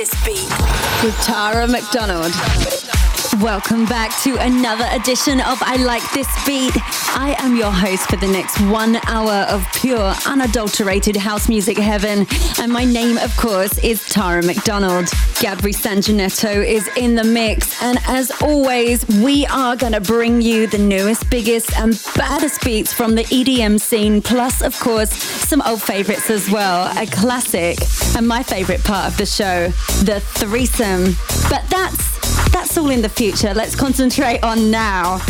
This beat. With Tara McDonald. Welcome back to another edition of I Like This Beat. I am your host for the next one hour of pure, unadulterated house music heaven. And my name, of course, is Tara McDonald. Gabri Sanjanetto is in the mix. And as always, we are going to bring you the newest, biggest, and baddest beats from the EDM scene. Plus, of course, some old favorites as well. A classic. And my favorite part of the show, the threesome. But that's that's all in the future. Let's concentrate on now.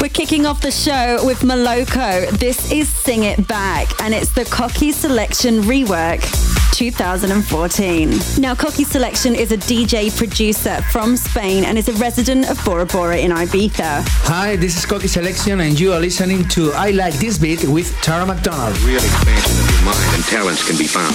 We're kicking off the show with Moloko. This is Sing It Back, and it's the Coqui Selection rework. 2014. Now, Coqui Selection is a DJ producer from Spain and is a resident of Bora Bora in Ibiza. Hi, this is Coqui Selection, and you are listening to I Like This Beat with Tara McDonald. Real expansion of your mind and talents can be found.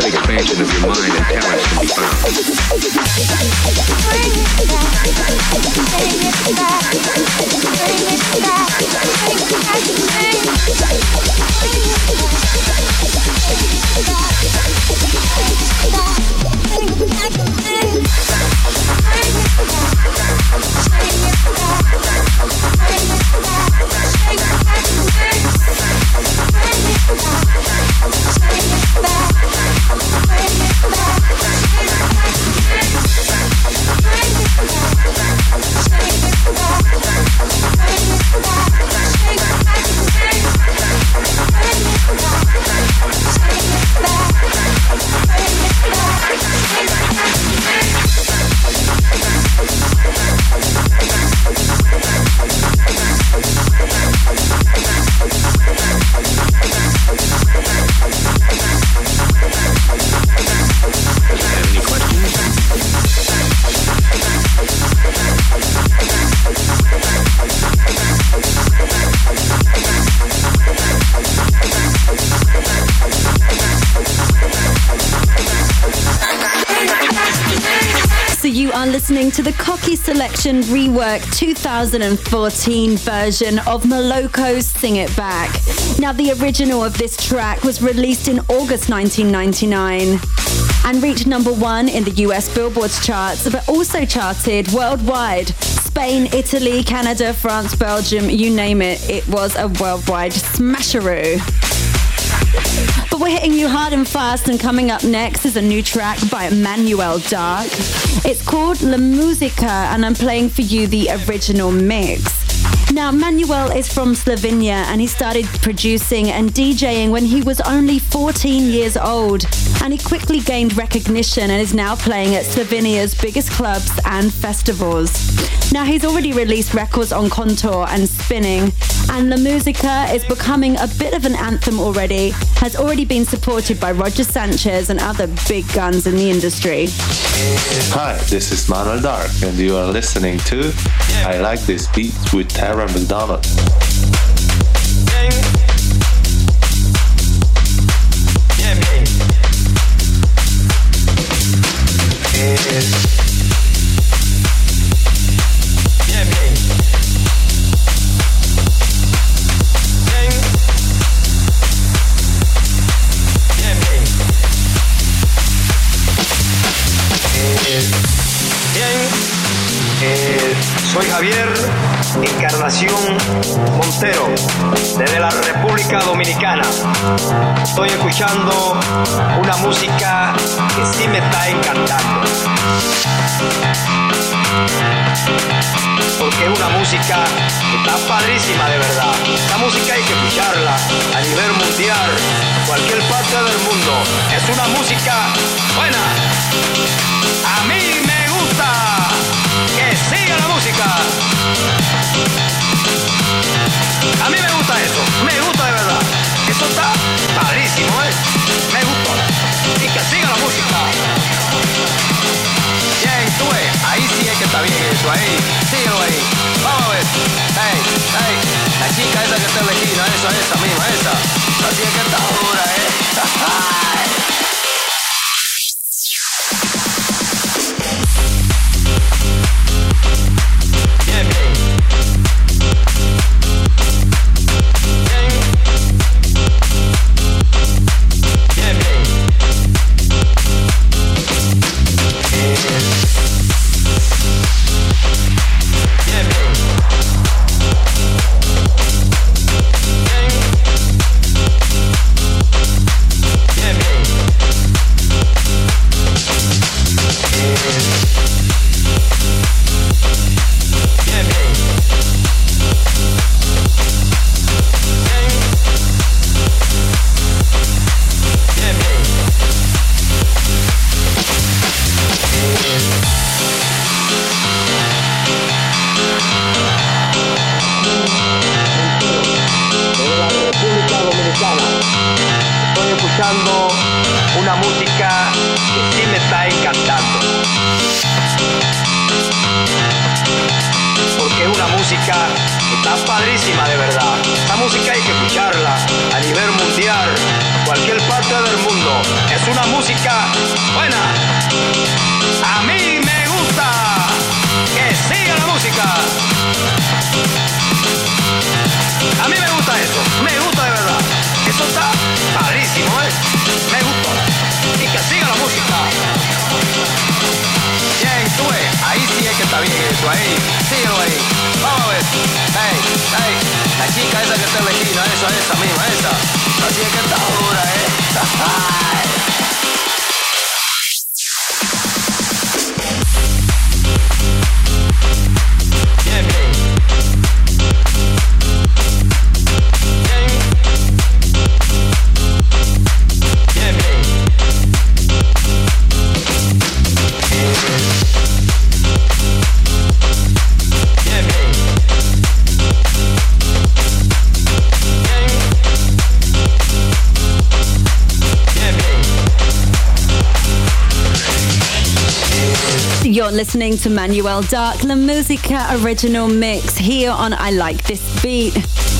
real expansion of your mind and talents can be found. Selection Rework 2014 version of Moloko's Sing It Back. Now, the original of this track was released in August 1999 and reached number one in the US Billboard's charts, but also charted worldwide. Spain, Italy, Canada, France, Belgium, you name it, it was a worldwide smasheroo. Hitting you hard and fast, and coming up next is a new track by Manuel Dark. It's called La Musica, and I'm playing for you the original mix. Now, Manuel is from Slovenia and he started producing and DJing when he was only 14 years old. And he quickly gained recognition and is now playing at Slovenia's biggest clubs and festivals. Now, he's already released records on Contour and Spinning, and La Musica is becoming a bit of an anthem already, has already been supported by Roger Sanchez and other big guns in the industry. Hi, this is Manuel Dark, and you are listening to I Like This Beat with Tara McDonald. Eh, Montero, desde la República Dominicana. Estoy escuchando una música que sí me está encantando. Porque es una música que está padrísima de verdad. Esta música hay que escucharla a nivel mundial, cualquier parte del mundo. Es una música buena. A mí me gusta. Que siga la música. A mí me gusta eso, me gusta de verdad. Eso está padrísimo, ¿eh? Me gustó. Y que siga la música. Bien, tú ves, ahí sí es que está bien eso, ahí, síguelo ahí. Vamos a ver. Hey, hey, la chica esa que está en la esquina, esa, esa. Listening to Manuel Dark, La Musica original mix here on I Like This Beat.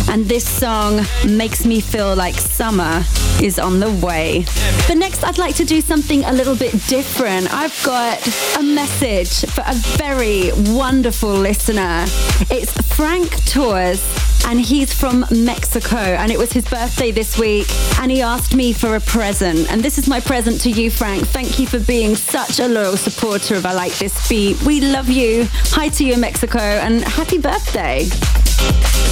And this song makes me feel like summer is on the way. But next, I'd like to do something a little bit different. I've got a message for a very wonderful listener. It's Frank Torres and he's from Mexico. And it was his birthday this week, and he asked me for a present. And this is my present to you, Frank. Thank you for being such a loyal supporter of I Like This Beat. We love you. Hi to you Mexico, and happy birthday.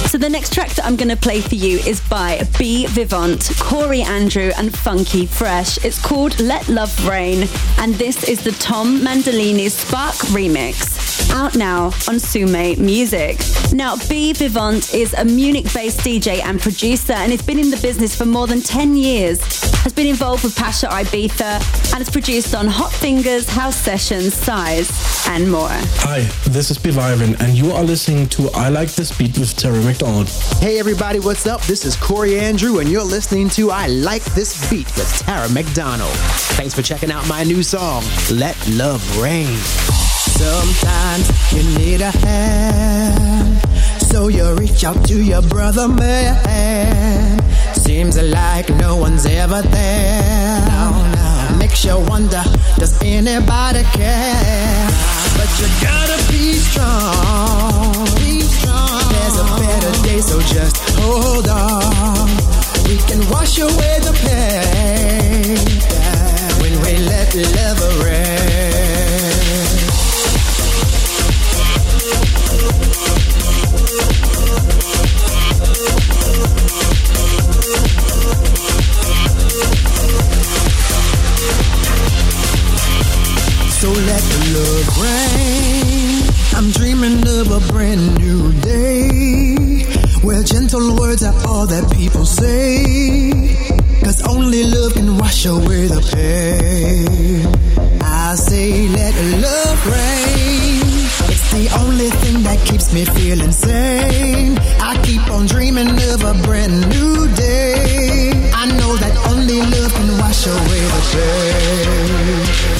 So the next track that I'm going to play for you is by B Vivant, Corey Andrew, and Funky Fresh. It's called Let Love Rain, and this is the Tom Mandolini's Spark remix. Out now on Sume Music. Now, B Vivant is a Munich-based DJ and producer, and has been in the business for more than 10 years. Has been involved with Pacha Ibiza, and has produced on Hot Fingers, House Sessions, Size, and more. Hi, this is B Vivant, and you are listening to I Like This Beat with Terry McDonald. Hey everybody, what's up? This is Corey Andrew, and you're listening to I Like This Beat with Tara McDonald. Thanks for checking out my new song, Let Love Rain. Sometimes you need a hand, so you reach out to your brother man. Seems like no one's ever there. No, no. Makes you wonder, does anybody care? But you gotta be strong. Be strong. There's a better day, so just hold on. We can wash away the pain when we let love rain. So let the love rain. I'm dreaming of a brand new day where gentle words are all that people say. Cause only love can wash away the pain. I say let the love rain. It's the only thing that keeps me feeling sane. I keep on dreaming of a brand new day. I know that only love can wash away the pain.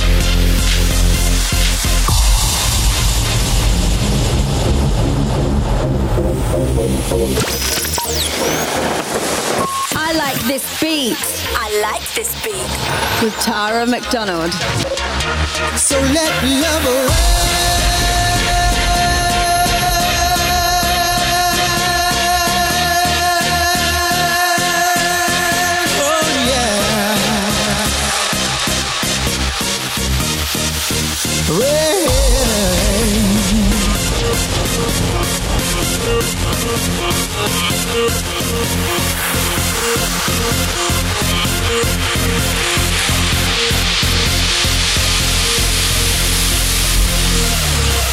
I like this beat. I like this beat. With Tara McDonald. So let love rain.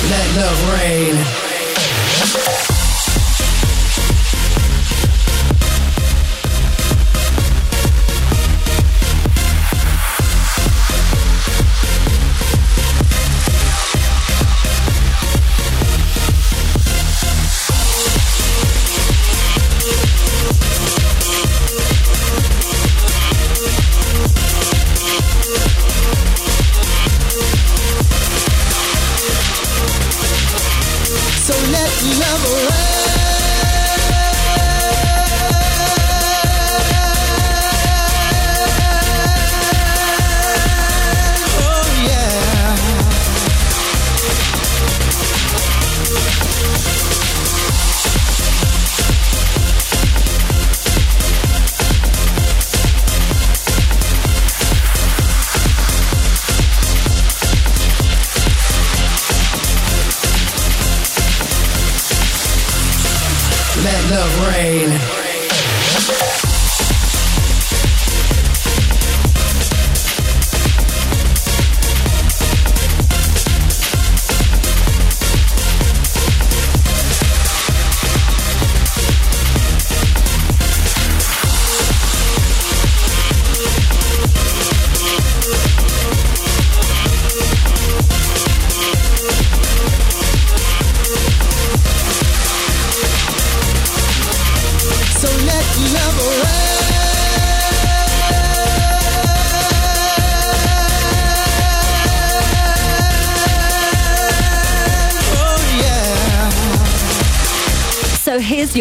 Let love rain.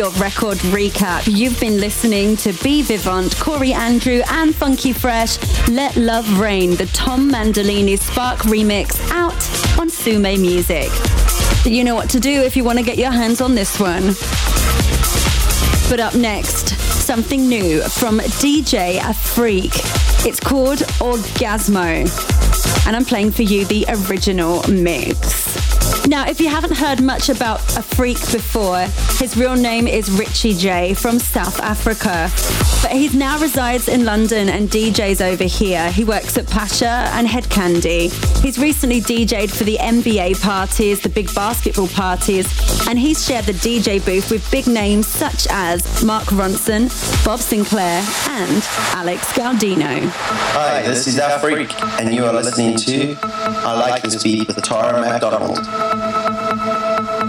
Your record recap. You've been listening to B Vivant, Corey Andrew, and Funky Fresh. Let Love Rain, the Tom Mandolini Spark remix, out on Sume Music. You know what to do if you want to get your hands on this one. But up next, something new from DJ A Freak. It's called Orgasmo. And I'm playing for you the original mix. Now, if you haven't heard much about a freak before, his real name is Richie J from South Africa. But he now resides in London and DJs over here. He works at Pacha and Head Candy. He's recently DJed for the NBA parties, the big basketball parties, and he's shared the DJ booth with big names such as Mark Ronson, Bob Sinclar, and Alex Gaudino. Hi, this is Afreak, and you are listening to I Like This Beat with Tara McDonald. Thank you.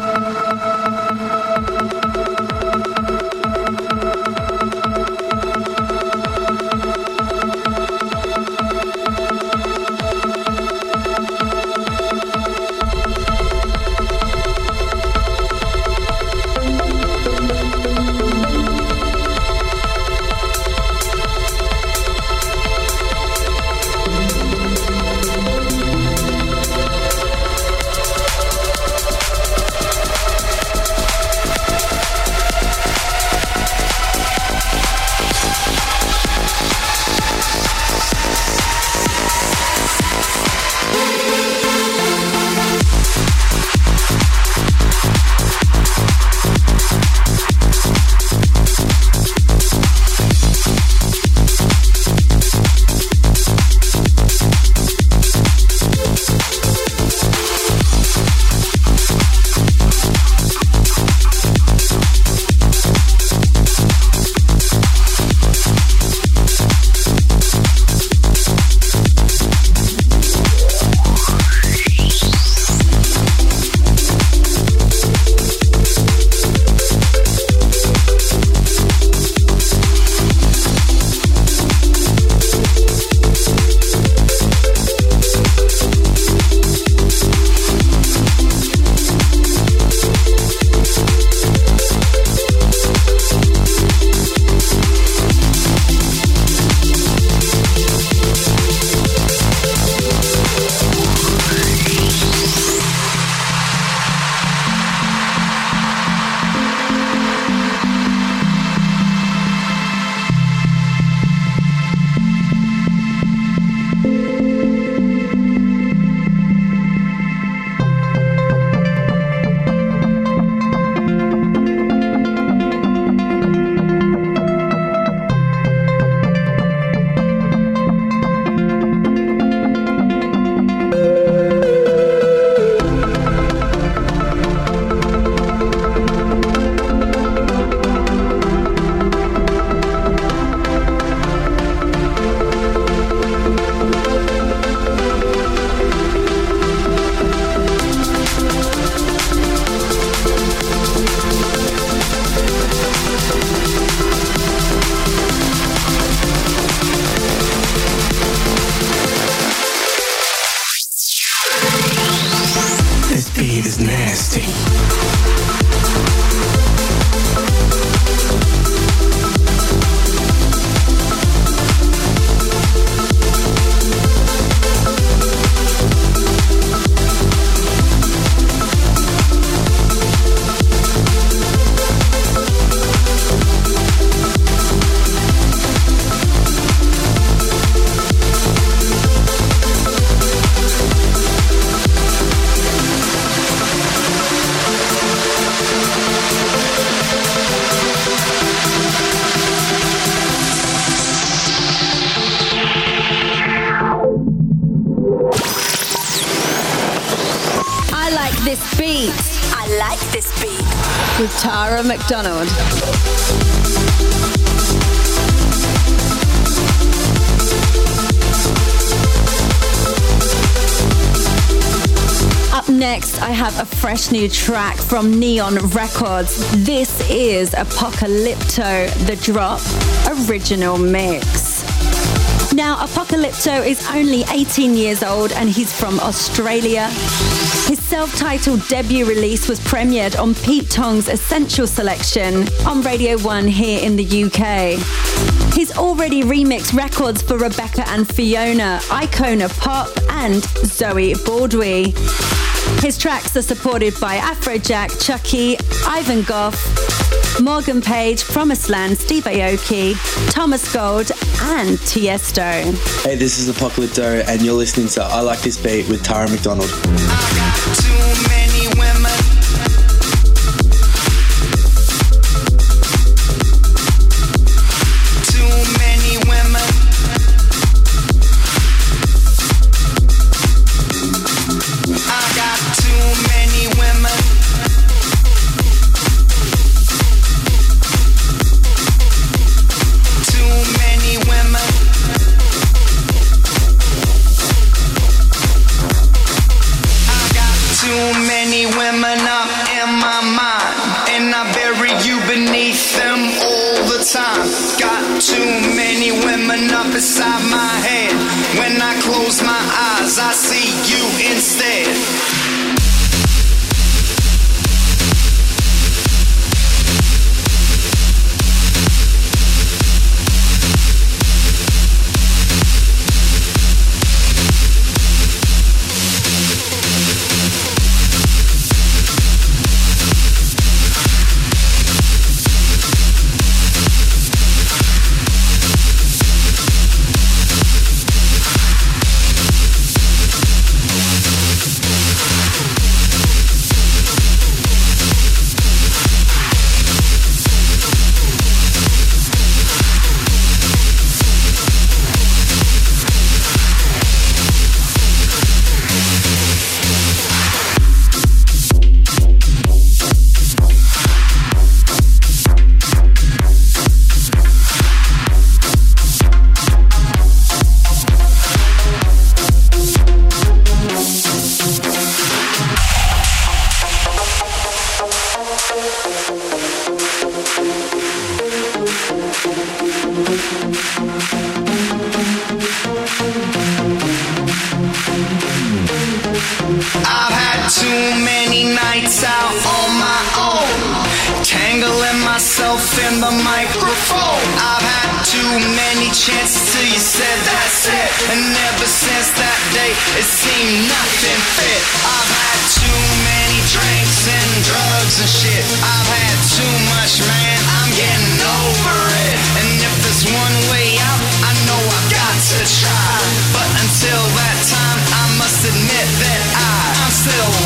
McDonald. Up next, I have a fresh new track from Neon Records. This is Apocalypto The Drop original mix. Now, Apocalypto is only 18 years old and he's from Australia. His self-titled debut release was premiered on Pete Tong's Essential Selection on Radio 1 here in the UK. He's already remixed records for Rebecca and Fiona, Icona Pop and Zoe Badwi. His tracks are supported by Afrojack, Chuckie, Ivan Gough, Morgan Page, Promised Land, Steve Aoki, Thomas Gold, and Tiesto. Hey, this is Apocalypto, and you're listening to I Like This Beat with Tara McDonald. any chance till you said that's it. And ever since that day, it seemed nothing fit. I've had too many drinks and drugs and shit. I've had too much, man. I'm getting over it. And if there's one way out, I know I've got to try. But until that time, I must admit that I, I'm still.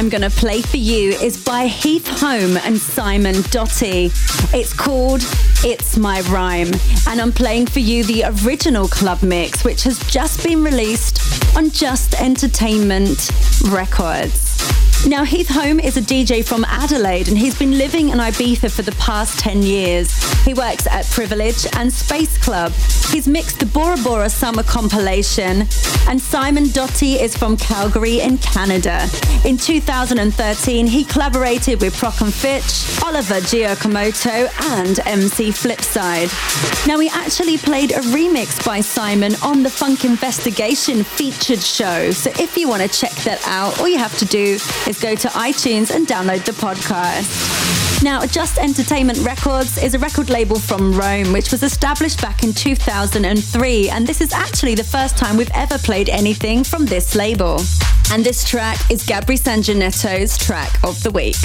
I'm going to play for you is by Heath Home and Simon Doty. It's called It's My Rhyme, and I'm playing for you the original club mix, which has just been released on Just Entertainment Records. Now, Heath Home is a DJ from Adelaide and he's been living in Ibiza for the past 10 years. He works at Privilege and Space Club. He's mixed the Bora Bora Summer compilation and Simon Doty is from Calgary in Canada. In 2013, he collaborated with Prok and Fitch, Oliver Giacomotto and MC Flipside. Now, we actually played a remix by Simon on the Funk Investigation featured show. So if you want to check that out, all you have to do is go to iTunes and download the podcast. Now, Just Entertainment Records is a record label from Rome, which was established back in 2003. And this is actually the first time we've ever played anything from this label. And this track is Gabri Sanjanetto's track of the week.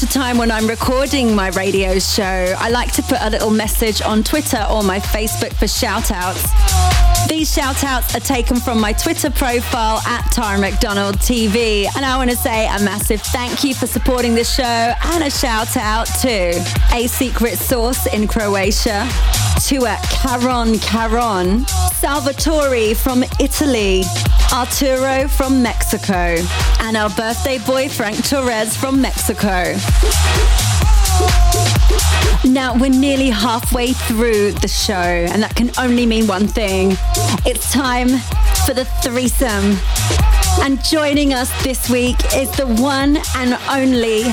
To time when I'm recording my radio show, I like to put a little message on Twitter or my Facebook for shout outs. These shout outs are taken from my Twitter profile at Tara McDonald TV. And I want to say a massive thank you for supporting the show and a shout out to A Secret Source in Croatia, to a Caron Caron, Salvatore from Italy, Arturo from Mexico, and our birthday boy Frank Torres from Mexico. Now we're nearly halfway through the show, and that can only mean one thing. It's time for the threesome. And joining us this week is the one and only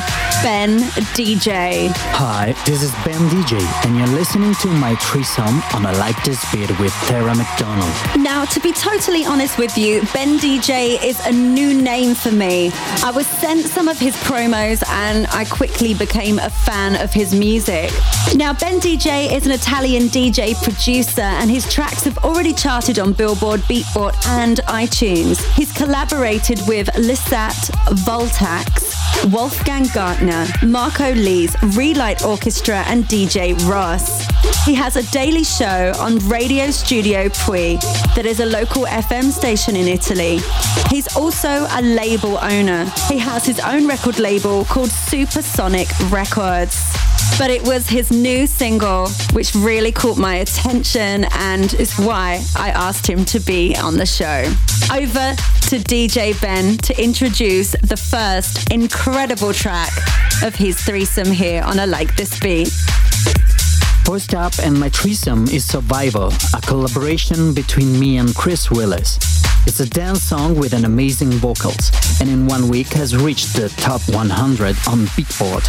Ben DJ. Hi, this is Ben DJ, and you're listening to my threesome on a Like This Beat with Tara McDonald. Now, to be totally honest with you, Ben DJ is a new name for me. I was sent some of his promos and I quickly became a fan of his music. Now, Ben DJ is an Italian DJ producer, and his tracks have already charted on Billboard, Beatport, and iTunes. He's collaborated with Lisat, Voltax, Wolfgang Gartner, Marco Lees, Relight Orchestra, and DJ Ross. He has a daily show on Radio Studio Più that is a local FM station in Italy. He's also a label owner. He has his own record label called Supersonic Records. But it was his new single which really caught my attention and is why I asked him to be on the show. Over to DJ Ben to introduce the first incredible track of his threesome here on I Like This Beat. First up, and my threesome is Survival, a collaboration between me and Chris Willis. It's a dance song with an amazing vocals, and in one week has reached the top 100 on Beatport.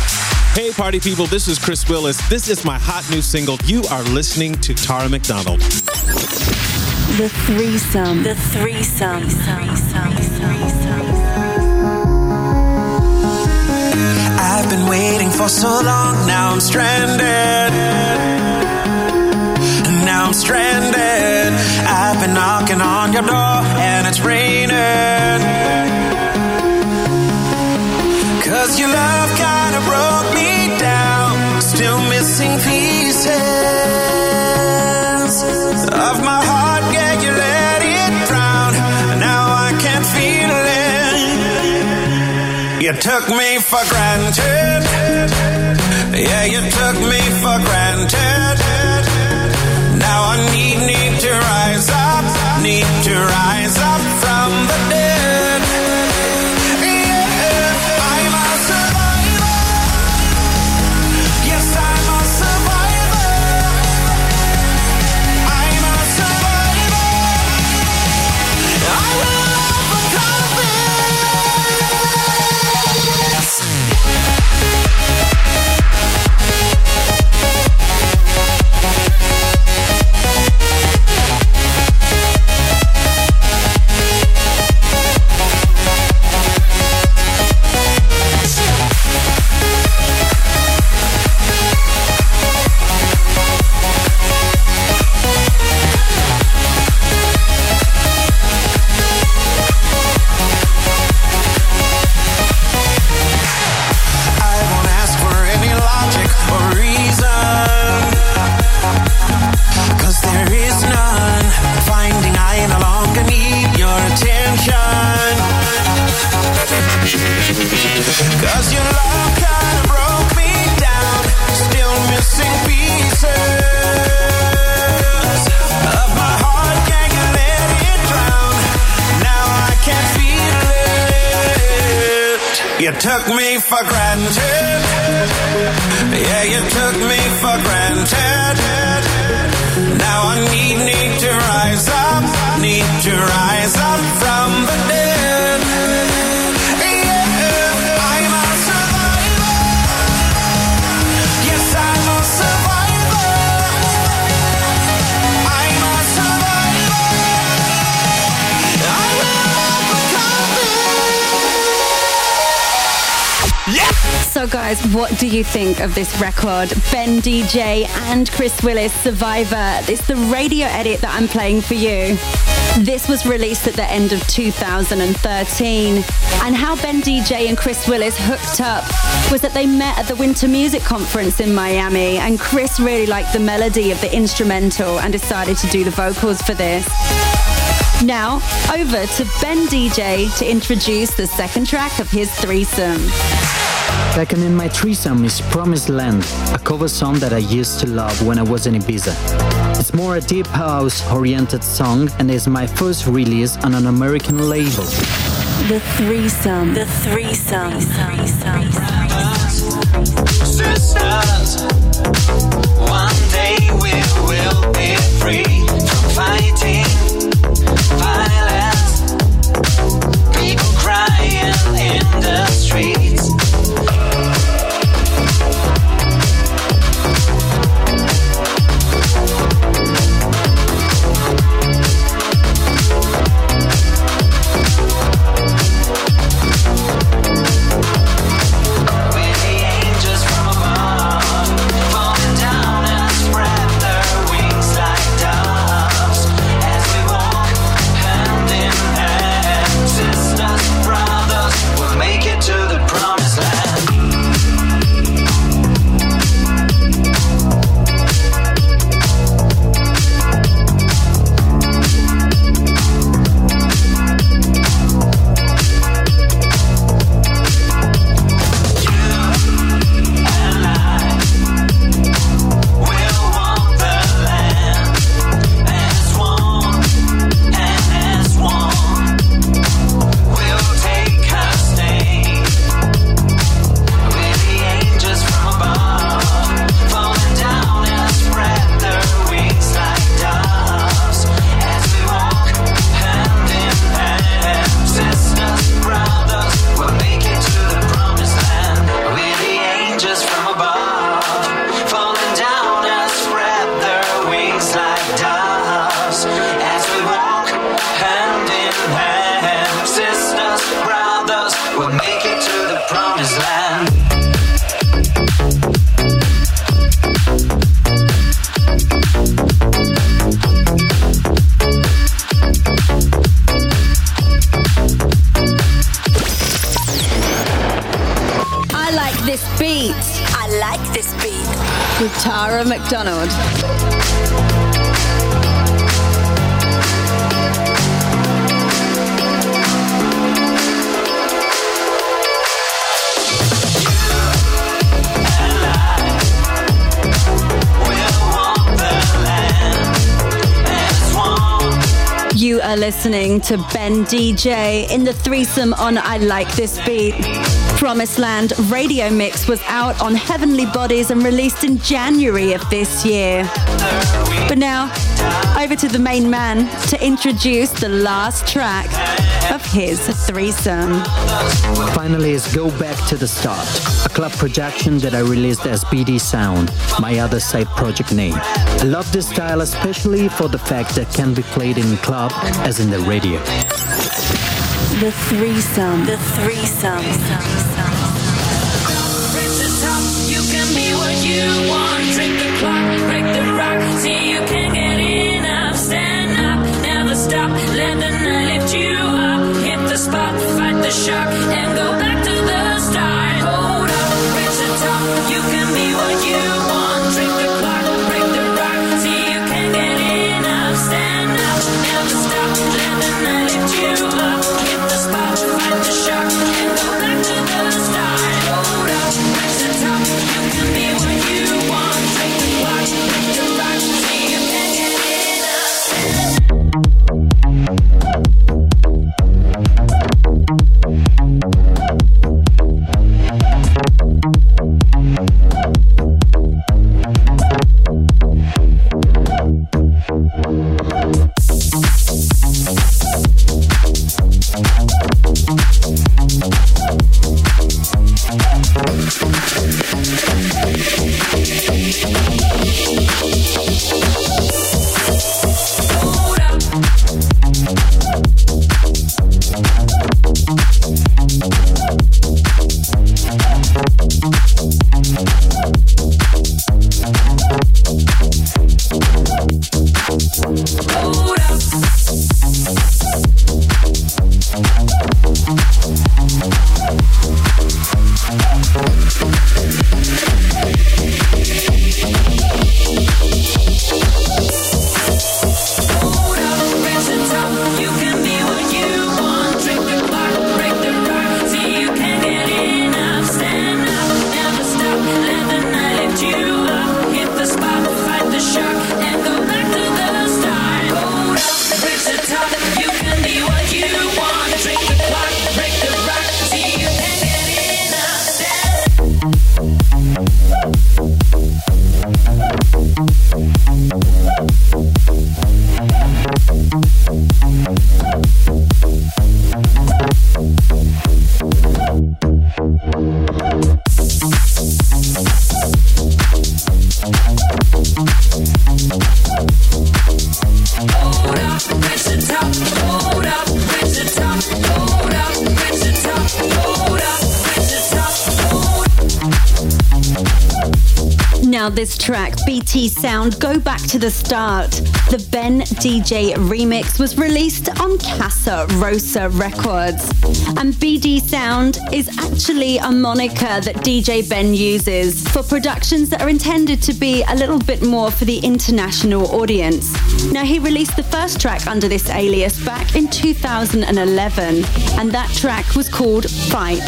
Hey, party people, this is Chris Willis. This is my hot new single. You are listening to Tara McDonald. The threesome. The threesome. The threesome. I've been waiting for so long, now I'm stranded. Now I'm stranded. I've been knocking on your door and it's raining. Cause your love kinda broke me down. Still missing pieces of my heart. Yeah, you let it drown. Now I can't feel it. You took me for granted. Yeah, you took me So, guys, what do you think of this record? Ben DJ and Chris Willis, Survivor. It's the radio edit that I'm playing for you. This was released at the end of 2013. And how Ben DJ and Chris Willis hooked up was that they met at the Winter Music Conference in Miami, and Chris really liked the melody of the instrumental and decided to do the vocals for this. Now, over to Ben DJ to introduce the second track of his threesome. Second in my threesome is Promised Land, a cover song that I used to love when I was in Ibiza. It's more a deep house oriented song and is my first release on an American label. The threesome. The threesome. Sisters, one day we will be free from fighting violence. Be like listening to Ben DJ in the threesome on I Like This Beat. Promised Land radio mix was out on Heavenly Bodies and released in January of this year. But now, over to the main man to introduce the last track his threesome. Finally, is Go Back to the Start, a club production that I released as BD Sound, my other side project name. I love this style especially for the fact that can be played in club as in the radio. The threesome. The threesome. You can be what you want. Drink the clock, break the rock. See you can't shock, track, BD Sound, Go Back to the Start. The Ben DJ remix was released on Casa Rosa Records. And BD Sound is actually a moniker that DJ Ben uses for productions that are intended to be a little bit more for the international audience. Now, he released the first track under this alias back in 2011, and that track was called Fight,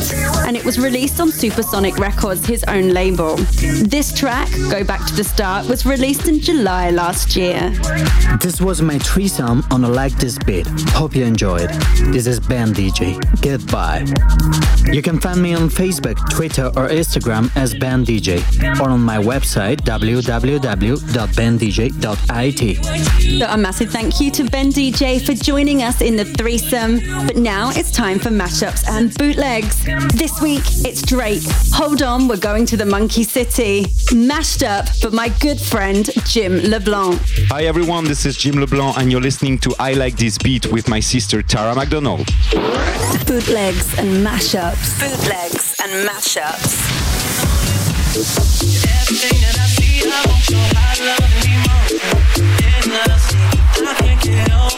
and it was released on Supersonic Records, his own label. This track, Go Back to the Start, was released in July last year. This was my threesome on I Like This Beat. Hope you enjoyed. This is Ben DJ. Goodbye. You can find me on Facebook, Twitter, or Instagram as Ben DJ, or on my website www.bendj.it. So a massive thank you to Ben DJ for joining us in the threesome. But now it's time for mashups and bootlegs. This week it's Drake. Hold on, we're going to the Monkey City. Mashed up, for my good friend Jim LeBlanc. Hi everyone, this is Jim LeBlanc and you're listening to I Like This Beat with my sister Tara McDonald. Bootlegs and mashups. Bootlegs and mashups. Everything that I see, I want your high love and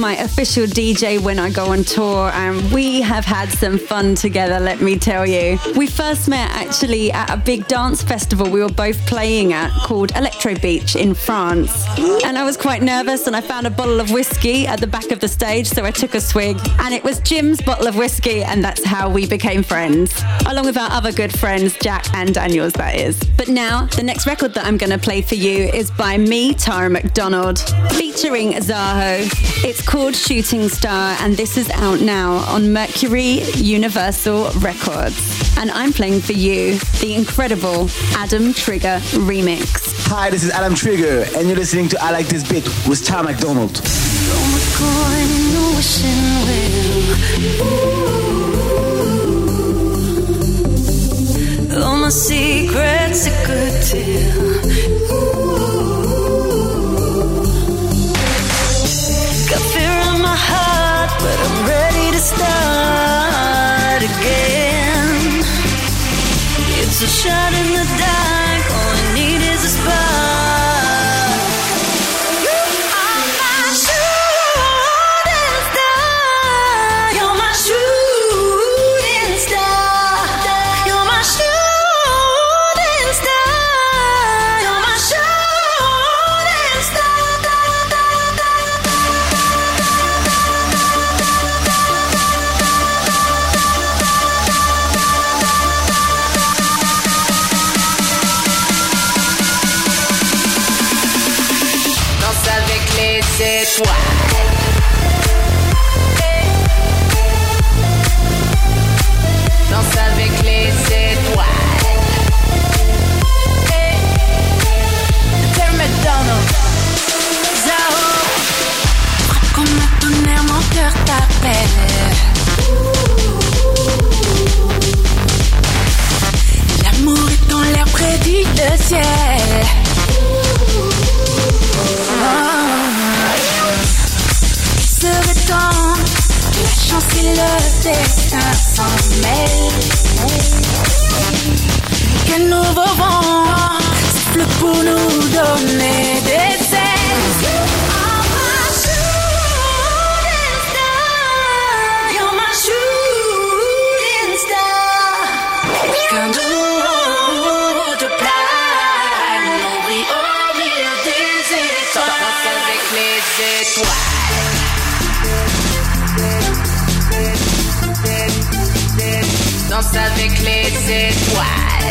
my official DJ when I go on tour, and we have had some fun together, let me tell you. We first met actually at a big dance festival we were both playing at called Electro Beach in France. And I was quite nervous, and I found a bottle of whiskey at the back of the stage, so I took a swig, and it was Jim's bottle of whiskey, and that's how we became friends. Along with our other good friends, Jack and Daniels, that is. But now, the next record that I'm going to play for you is by me, Tara McDonald, featuring Zaho. It's called Shooting Star, and this is out now on Mercury Universal Records. And I'm playing for you the incredible Adam Trigger remix. Hi, this is Adam Trigger, and you're listening to I Like This Beat with Tara McDonald. All secrets are good tell.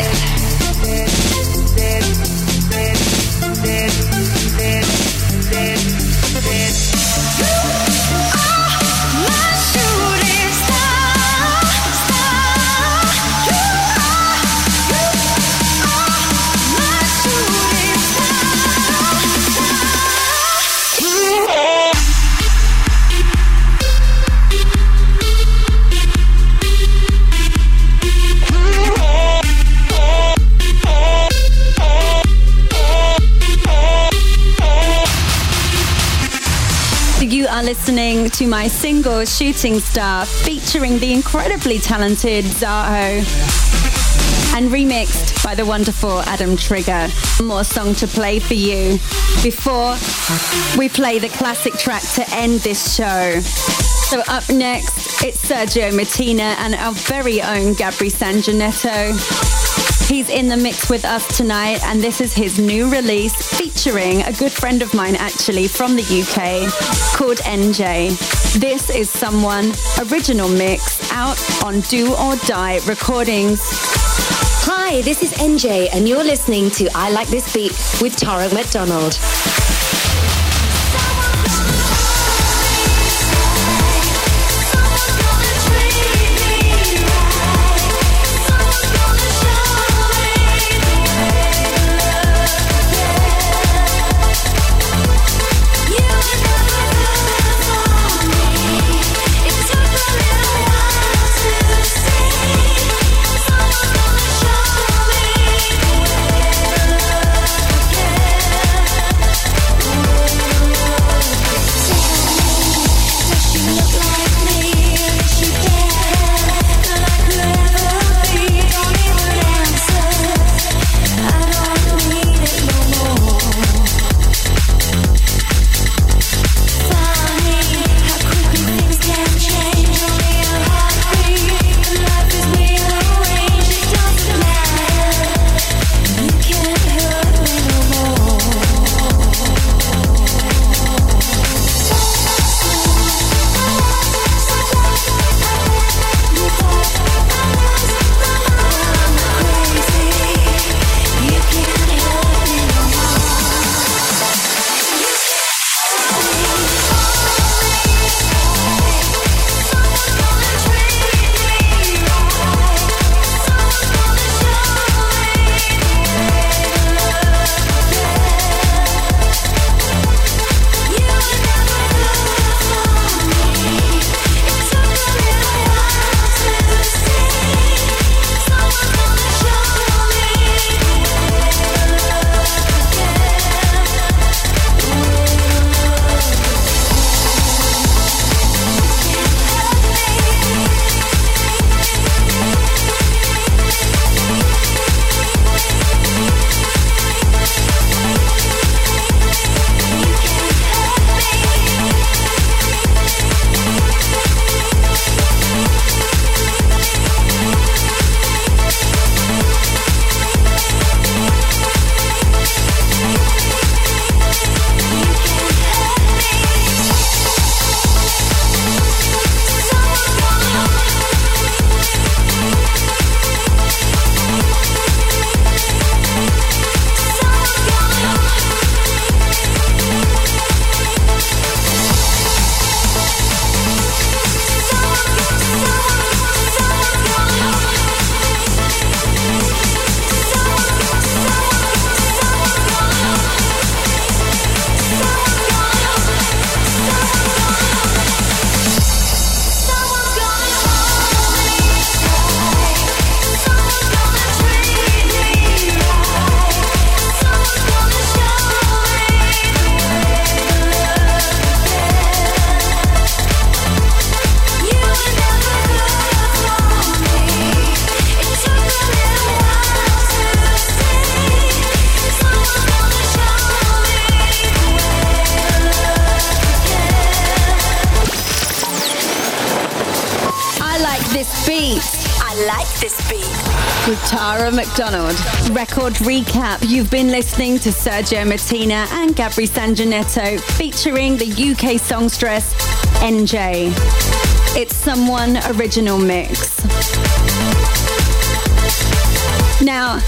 Étoiles. To my single Shooting Star featuring the incredibly talented Zaho and remixed by the wonderful Adam Trigger. More song to play for you before we play the classic track to end this show. So up next, it's Sergio Martina and our very own Gabri Sanjanetto. He's in the mix with us tonight, and this is his new release featuring a good friend of mine, actually, from the UK, called NJ. This is Someone original mix out on Do or Die Recordings. Hi, this is NJ, and you're listening to I Like This Beat with Tara McDonald. McDonald. Record recap. You've been listening to Sergio Martina and Gabri Sanjanetto featuring the UK songstress NJ. It's Someone Original Mix. Now,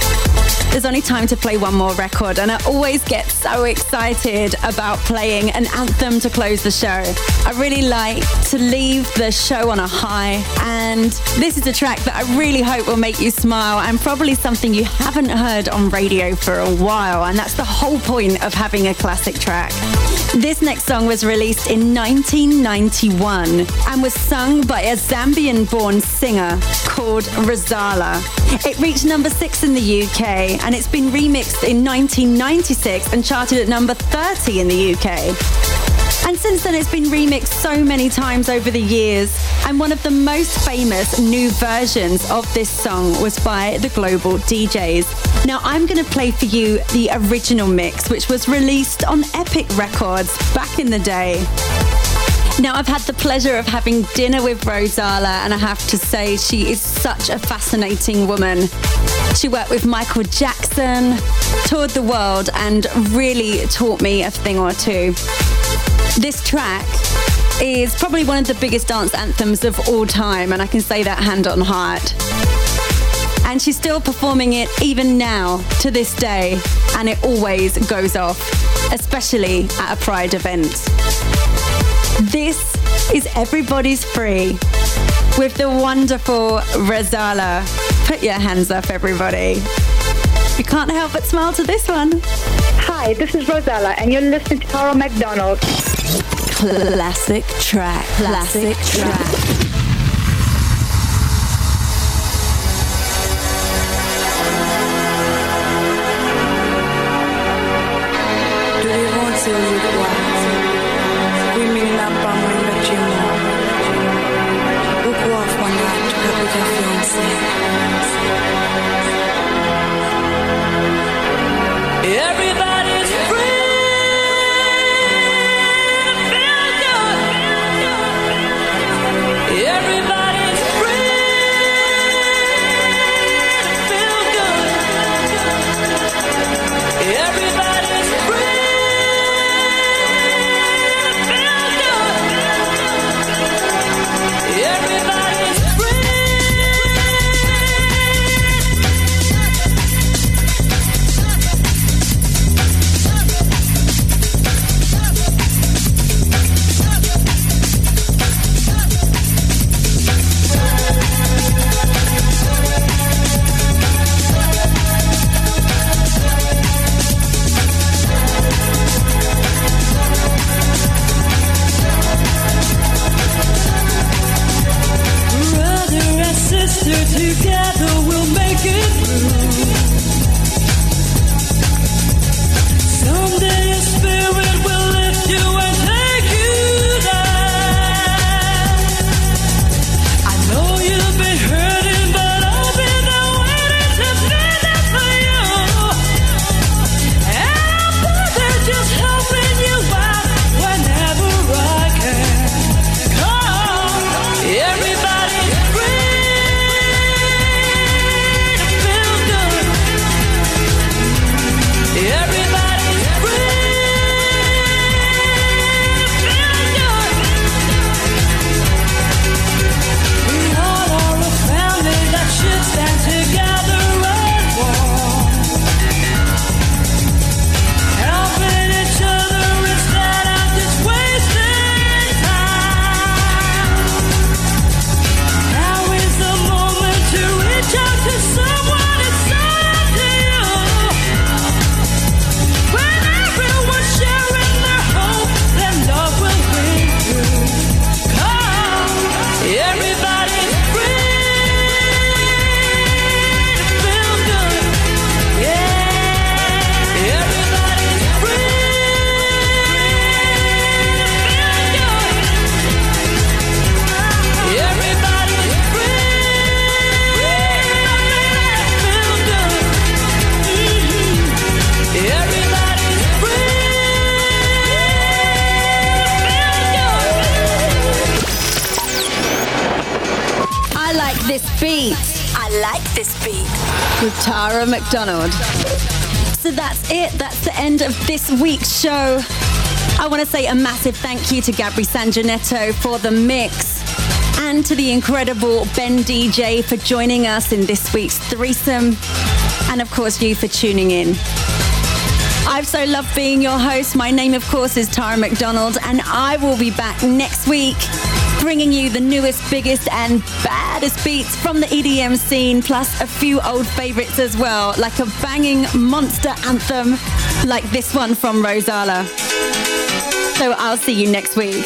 there's only time to play one more record, and I always get so excited about playing an anthem to close the show. I really like to leave the show on a high, and this is a track that I really hope will make you smile, and probably something you haven't heard on radio for a while, and that's the whole point of having a classic track. This next song was released in 1991 and was sung by a Zambian born singer called Rozalla. It reached number six in the UK and it's been remixed in 1996 and charted at number 30 in the UK. And since then, it's been remixed so many times over the years. And one of the most famous new versions of this song was by the Global Deejays. Now, I'm going to play for you the original mix, which was released on Epic Records back in the day. Now, I've had the pleasure of having dinner with Rozalla, and I have to say, she is such a fascinating woman. She worked with Michael Jackson, toured the world, and really taught me a thing or two. This track is probably one of the biggest dance anthems of all time, and I can say that hand on heart. And she's still performing it even now to this day, and it always goes off, especially at a Pride event. This is Everybody's Free with the wonderful Rozalla. Put your hands up, everybody. You can't help but smile to this one. Hi, this is Rozalla, and you're listening to Tara McDonald. Classic track. Classic track. Everybody's With Tara McDonald. So that's it. That's the end of this week's show. I want to say a massive thank you to Gabri Sanjanetto for the mix and to the incredible Ben DJ for joining us in this week's threesome. And of course, you for tuning in. I've so loved being your host. My name, of course, is Tara McDonald, and I will be back next week bringing you the newest, biggest, and baddest beats from the EDM scene, plus a few old favorites as well, like a banging monster anthem like this one from Rozalla. So I'll see you next week.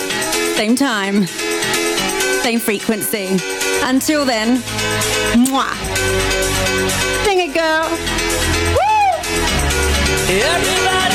Same time, same frequency. Until then, mwah. Sing it, girl. Woo! Everybody's free.